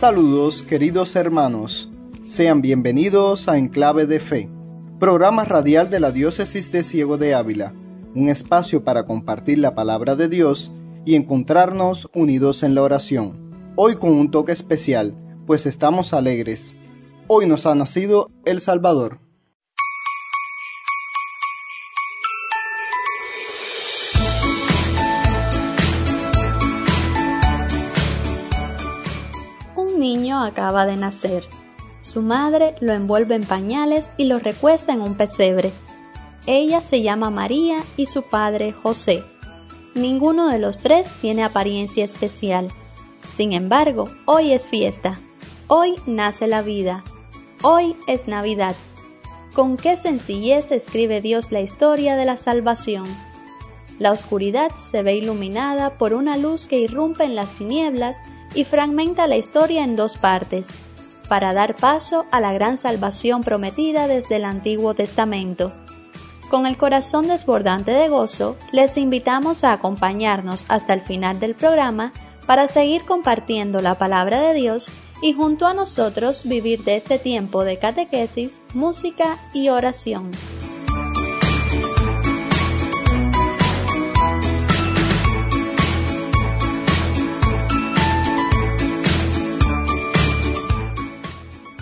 Saludos queridos hermanos, sean bienvenidos a Enclave de Fe, programa radial de la Diócesis de Ciego de Ávila, un espacio para compartir la palabra de Dios y encontrarnos unidos en la oración. Hoy con un toque especial, pues estamos alegres. Hoy nos ha nacido el Salvador. Acaba de nacer. Su madre lo envuelve en pañales y lo recuesta en un pesebre. Ella se llama María y su padre José. Ninguno de los tres tiene apariencia especial. Sin embargo, hoy es fiesta. Hoy nace la vida. Hoy es Navidad. Con qué sencillez escribe Dios la historia de la salvación. La oscuridad se ve iluminada por una luz que irrumpe en las tinieblas y fragmenta la historia en dos partes, para dar paso a la gran salvación prometida desde el Antiguo Testamento. Con el corazón desbordante de gozo, les invitamos a acompañarnos hasta el final del programa para seguir compartiendo la palabra de Dios y junto a nosotros vivir de este tiempo de catequesis, música y oración.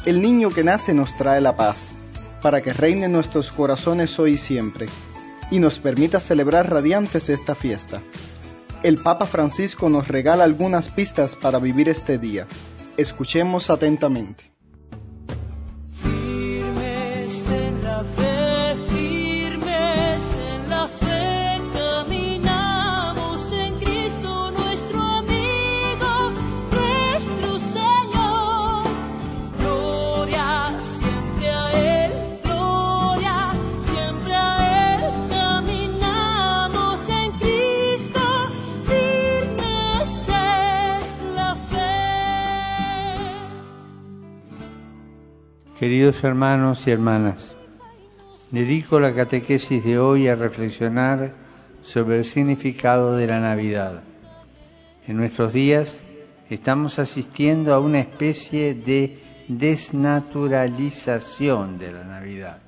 El niño que nace nos trae la paz, para que reine en nuestros corazones hoy y siempre, y nos permita celebrar radiantes esta fiesta. El Papa Francisco nos regala algunas pistas para vivir este día. Escuchemos atentamente. Queridos hermanos y hermanas, dedico la catequesis de hoy a reflexionar sobre el significado de la Navidad. En nuestros días estamos asistiendo a una especie de desnaturalización de la Navidad,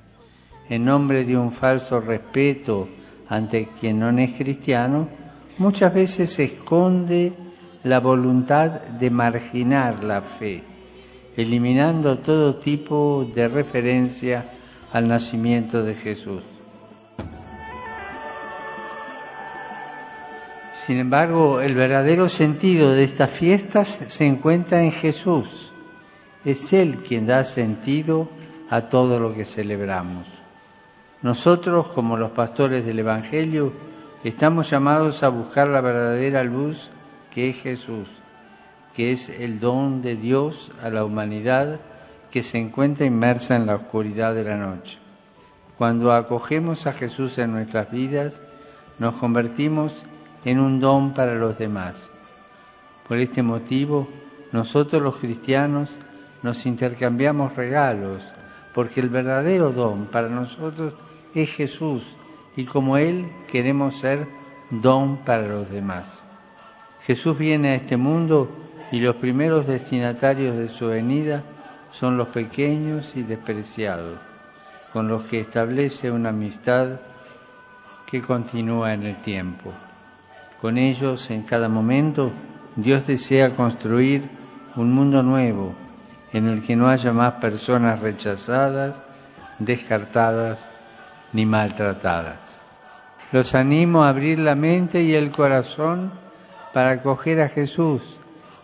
en nombre de un falso respeto ante quien no es cristiano, muchas veces se esconde la voluntad de marginar la fe eliminando todo tipo de referencia al nacimiento de Jesús. Sin embargo, el verdadero sentido de estas fiestas se encuentra en Jesús. Es Él quien da sentido a todo lo que celebramos. Nosotros, como los pastores del Evangelio, estamos llamados a buscar la verdadera luz que es Jesús que es el don de Dios a la humanidad que se encuentra inmersa en la oscuridad de la noche. Cuando acogemos a Jesús en nuestras vidas, nos convertimos en un don para los demás. Por este motivo, nosotros los cristianos nos intercambiamos regalos, porque el verdadero don para nosotros es Jesús y como Él queremos ser don para los demás. Jesús viene a este mundo y los primeros destinatarios de su venida son los pequeños y despreciados, con los que establece una amistad que continúa en el tiempo. Con ellos, en cada momento, Dios desea construir un mundo nuevo en el que no haya más personas rechazadas, descartadas ni maltratadas. Los animo a abrir la mente y el corazón para acoger a Jesús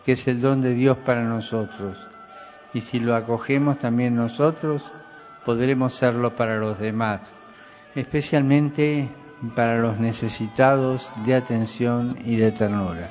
que es el don de Dios para nosotros. Y si lo acogemos también nosotros, podremos serlo para los demás, especialmente para los necesitados de atención y de ternura.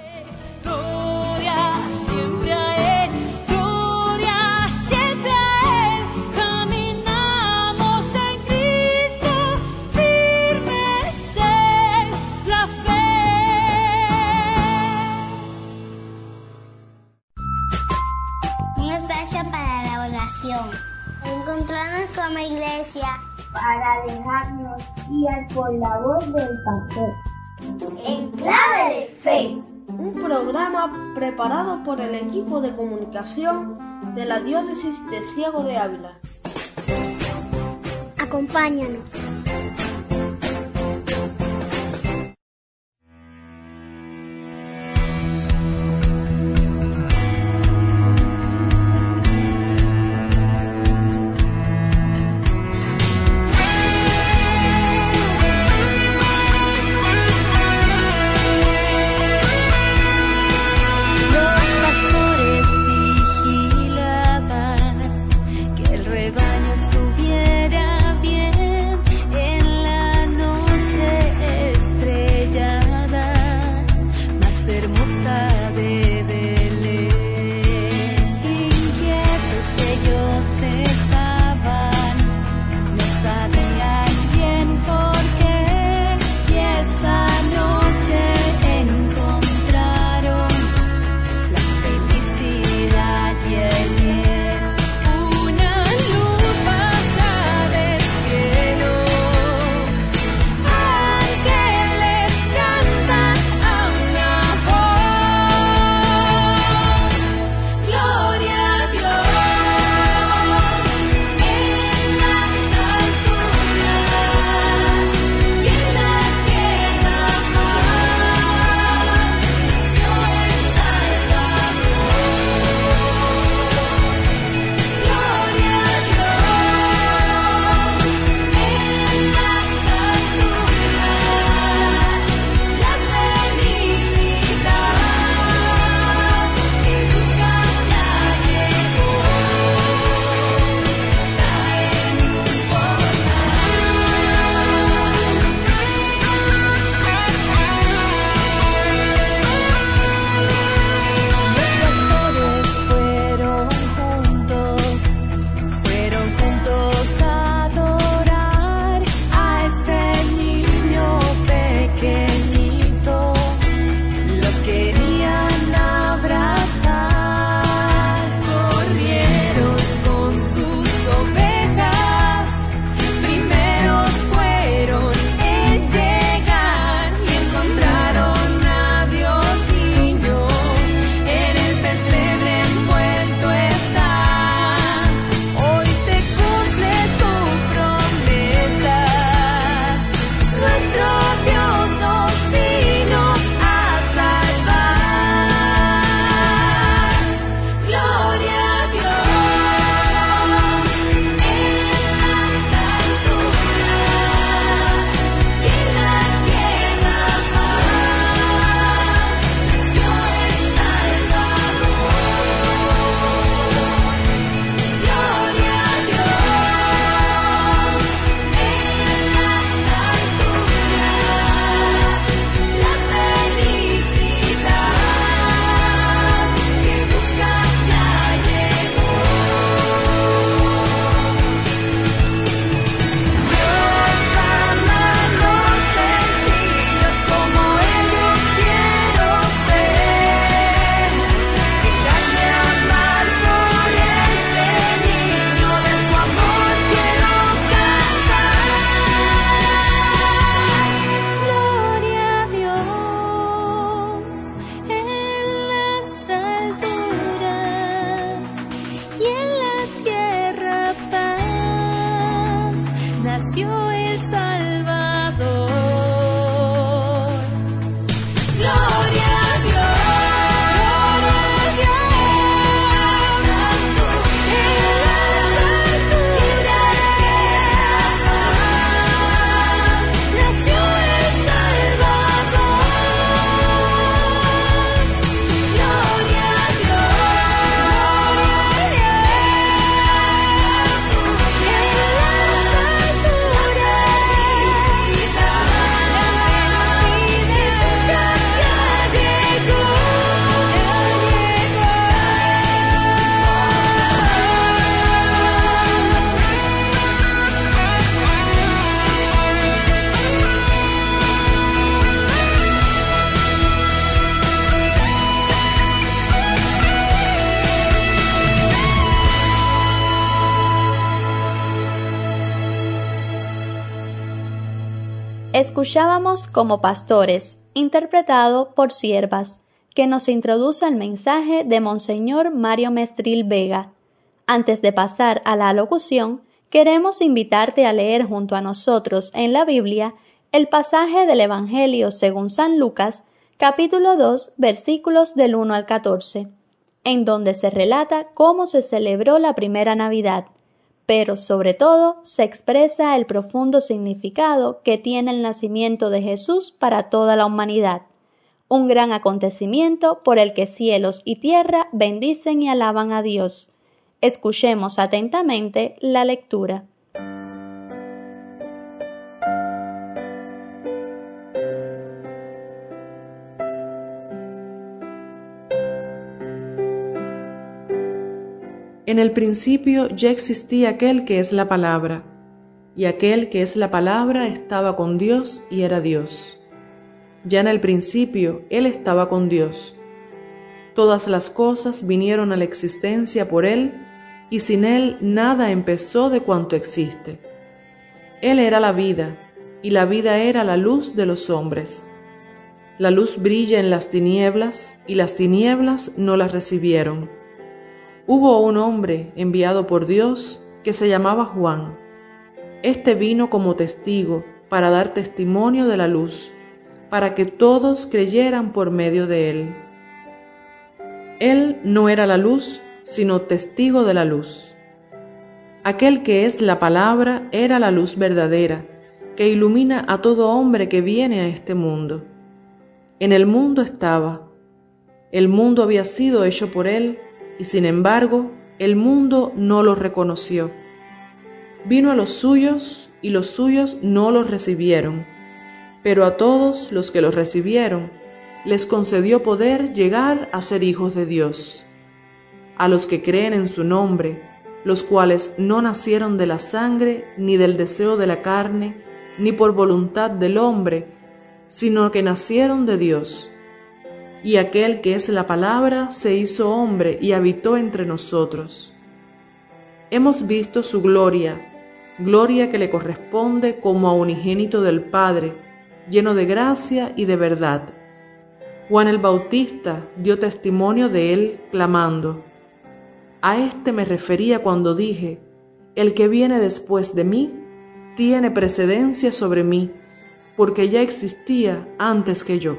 Para dejarnos guiar por la voz del pastor. En clave de fe, un programa preparado por el equipo de comunicación de la Diócesis de Ciego de Ávila. Acompáñanos. Escuchábamos como pastores, interpretado por siervas, que nos introduce el mensaje de Monseñor Mario Mestril Vega. Antes de pasar a la locución, queremos invitarte a leer junto a nosotros en la Biblia el pasaje del Evangelio según San Lucas, capítulo 2, versículos del 1 al 14, en donde se relata cómo se celebró la primera Navidad, pero sobre todo se expresa el profundo significado que tiene el nacimiento de Jesús para toda la humanidad, un gran acontecimiento por el que cielos y tierra bendicen y alaban a Dios. Escuchemos atentamente la lectura. En el principio ya existía aquel que es la palabra, y aquel que es la palabra estaba con Dios y era Dios. Ya en el principio Él estaba con Dios. Todas las cosas vinieron a la existencia por Él, y sin Él nada empezó de cuanto existe. Él era la vida, y la vida era la luz de los hombres. La luz brilla en las tinieblas, y las tinieblas no las recibieron Hubo un hombre enviado por Dios que se llamaba Juan. Este vino como testigo para dar testimonio de la luz, para que todos creyeran por medio de él. Él no era la luz, sino testigo de la luz. Aquel que es la palabra era la luz verdadera, que ilumina a todo hombre que viene a este mundo. En el mundo estaba. El mundo había sido hecho por él, y sin embargo el mundo no lo reconoció. Vino a los suyos y los suyos no los recibieron, pero a todos los que los recibieron les concedió poder llegar a ser hijos de Dios, a los que creen en su nombre, los cuales no nacieron de la sangre, ni del deseo de la carne, ni por voluntad del hombre, sino que nacieron de Dios y aquel que es la palabra se hizo hombre y habitó entre nosotros. Hemos visto su gloria, gloria que le corresponde como a unigénito del Padre, lleno de gracia y de verdad. Juan el Bautista dio testimonio de él, clamando, A este me refería cuando dije, El que viene después de mí tiene precedencia sobre mí, porque ya existía antes que yo.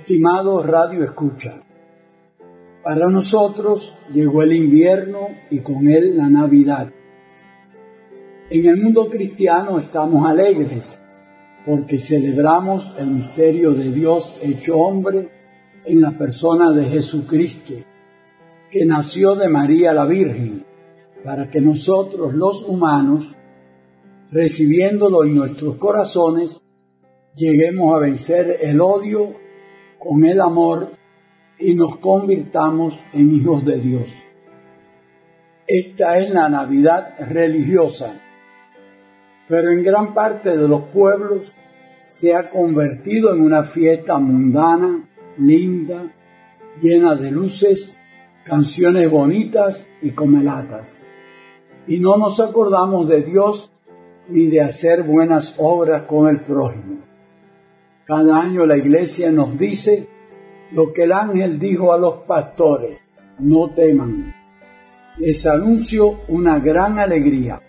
Estimado Radio Escucha, para nosotros llegó el invierno y con él la Navidad. En el mundo cristiano estamos alegres porque celebramos el misterio de Dios hecho hombre en la persona de Jesucristo, que nació de María la Virgen, para que nosotros los humanos, recibiéndolo en nuestros corazones, lleguemos a vencer el odio con el amor y nos convirtamos en hijos de Dios. Esta es la Navidad religiosa, pero en gran parte de los pueblos se ha convertido en una fiesta mundana, linda, llena de luces, canciones bonitas y comelatas. Y no nos acordamos de Dios ni de hacer buenas obras con el prójimo. Cada año la iglesia nos dice lo que el ángel dijo a los pastores, no teman. Les anuncio una gran alegría.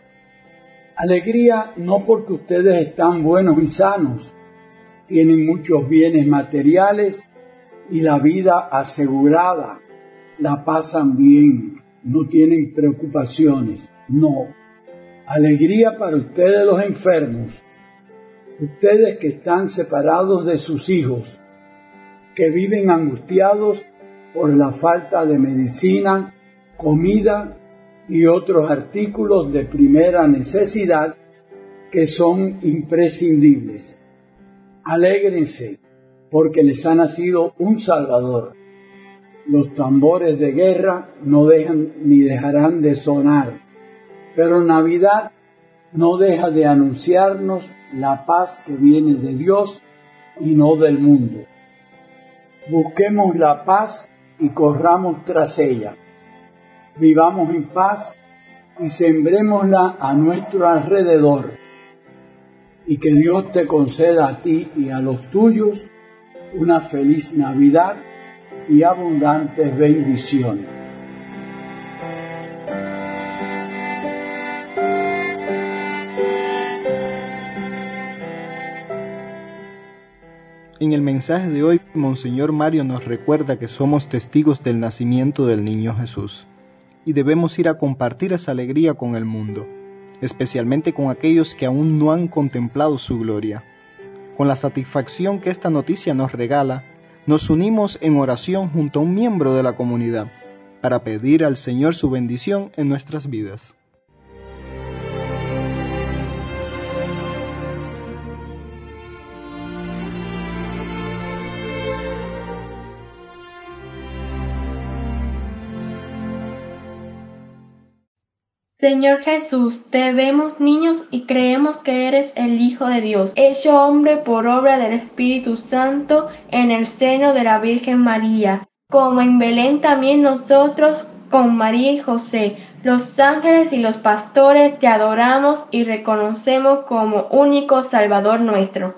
Alegría no porque ustedes están buenos y sanos, tienen muchos bienes materiales y la vida asegurada, la pasan bien, no tienen preocupaciones, no. Alegría para ustedes los enfermos, ustedes que están separados de sus hijos, que viven angustiados por la falta de medicina, comida y otros artículos de primera necesidad que son imprescindibles. Alégrense porque les ha nacido un Salvador. Los tambores de guerra no dejan ni dejarán de sonar, pero Navidad no deja de anunciarnos la paz que viene de Dios y no del mundo. Busquemos la paz y corramos tras ella. Vivamos en paz y sembrémosla a nuestro alrededor. Y que Dios te conceda a ti y a los tuyos una feliz Navidad y abundantes bendiciones. En el mensaje de hoy, Monseñor Mario nos recuerda que somos testigos del nacimiento del niño Jesús y debemos ir a compartir esa alegría con el mundo, especialmente con aquellos que aún no han contemplado su gloria. Con la satisfacción que esta noticia nos regala, nos unimos en oración junto a un miembro de la comunidad para pedir al Señor su bendición en nuestras vidas. Señor Jesús, te vemos niños y creemos que eres el Hijo de Dios, hecho hombre por obra del Espíritu Santo en el seno de la Virgen María, como en Belén también nosotros con María y José, los ángeles y los pastores te adoramos y reconocemos como único Salvador nuestro.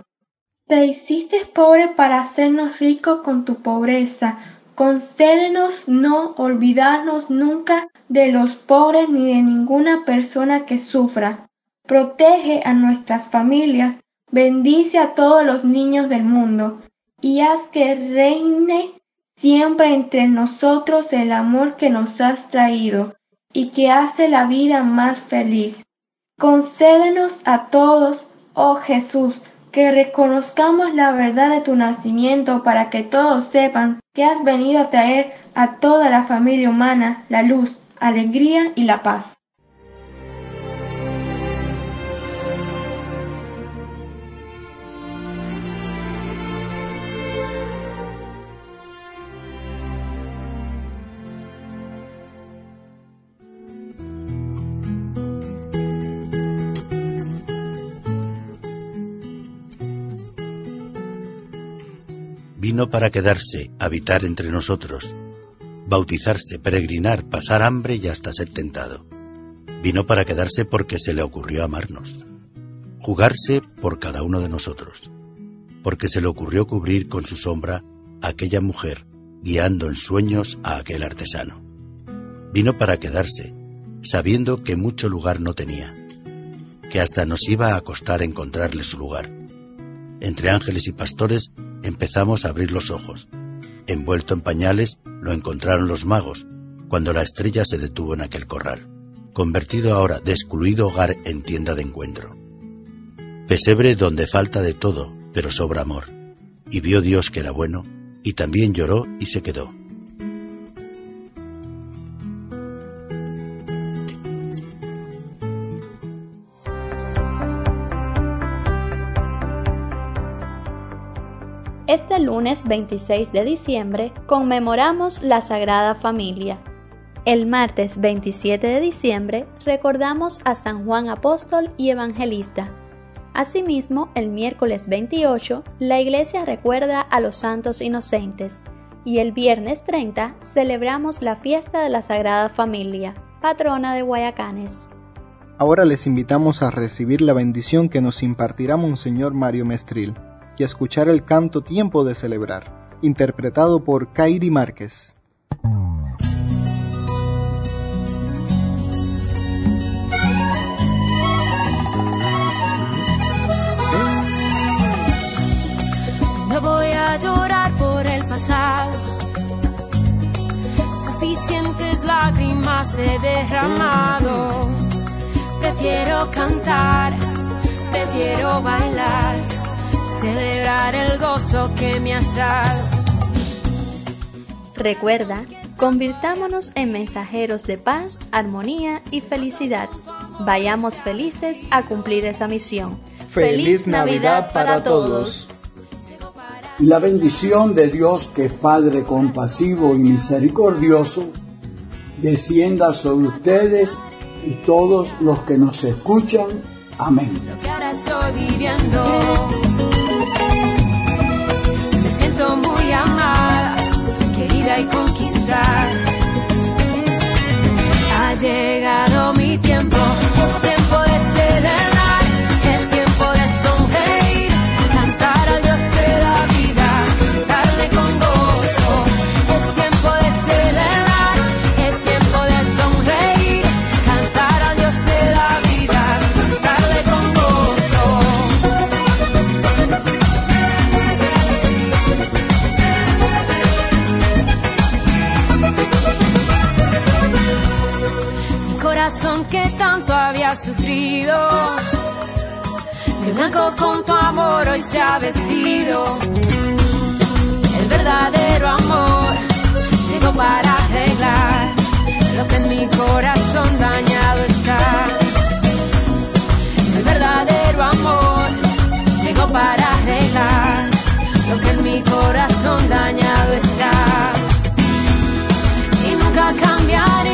Te hiciste pobre para hacernos ricos con tu pobreza. Concédenos no olvidarnos nunca de los pobres ni de ninguna persona que sufra. Protege a nuestras familias, bendice a todos los niños del mundo y haz que reine siempre entre nosotros el amor que nos has traído y que hace la vida más feliz. Concédenos a todos, oh Jesús, que reconozcamos la verdad de tu nacimiento para que todos sepan que has venido a traer a toda la familia humana la luz, alegría y la paz. Vino para quedarse, habitar entre nosotros bautizarse, peregrinar, pasar hambre y hasta ser tentado. Vino para quedarse porque se le ocurrió amarnos, jugarse por cada uno de nosotros, porque se le ocurrió cubrir con su sombra a aquella mujer, guiando en sueños a aquel artesano. Vino para quedarse, sabiendo que mucho lugar no tenía, que hasta nos iba a costar encontrarle su lugar. Entre ángeles y pastores empezamos a abrir los ojos, Envuelto en pañales, lo encontraron los magos, cuando la estrella se detuvo en aquel corral, convertido ahora de excluido hogar en tienda de encuentro. Pesebre donde falta de todo, pero sobra amor, y vio Dios que era bueno, y también lloró y se quedó. Este lunes 26 de diciembre conmemoramos la Sagrada Familia. El martes 27 de diciembre recordamos a San Juan Apóstol y Evangelista. Asimismo, el miércoles 28 la Iglesia recuerda a los santos inocentes y el viernes 30 celebramos la fiesta de la Sagrada Familia, patrona de Guayacanes. Ahora les invitamos a recibir la bendición que nos impartirá Monseñor Mario Mestril y escuchar el canto Tiempo de Celebrar, interpretado por Kairi Márquez. No voy a llorar por el pasado, suficientes lágrimas he derramado. Prefiero cantar, prefiero bailar celebrar el gozo que me has dado. Recuerda, Convirtámonos en mensajeros de paz, armonía y felicidad. Vayamos felices a cumplir esa misión. Feliz Navidad para todos. Y la bendición de Dios, que es Padre compasivo y misericordioso, descienda sobre ustedes y todos los que nos escuchan. Amén. Lo que ahora estoy viviendo. Muy amada, querida y conquistada. Ha llegado mi tiempo que tanto había sufrido. De blanco con tu amor hoy se ha vestido. El verdadero amor llegó para arreglar lo que en mi corazón dañado está. El verdadero amor llegó para arreglar lo que en mi corazón dañado está. Y nunca cambiaré.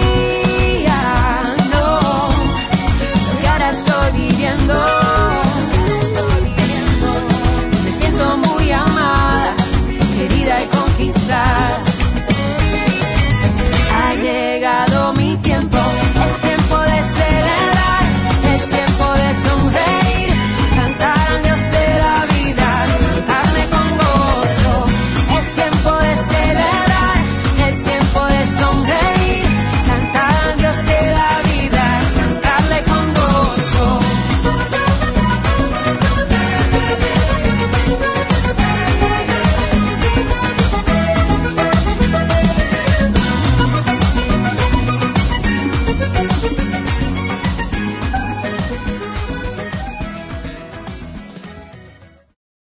amistad.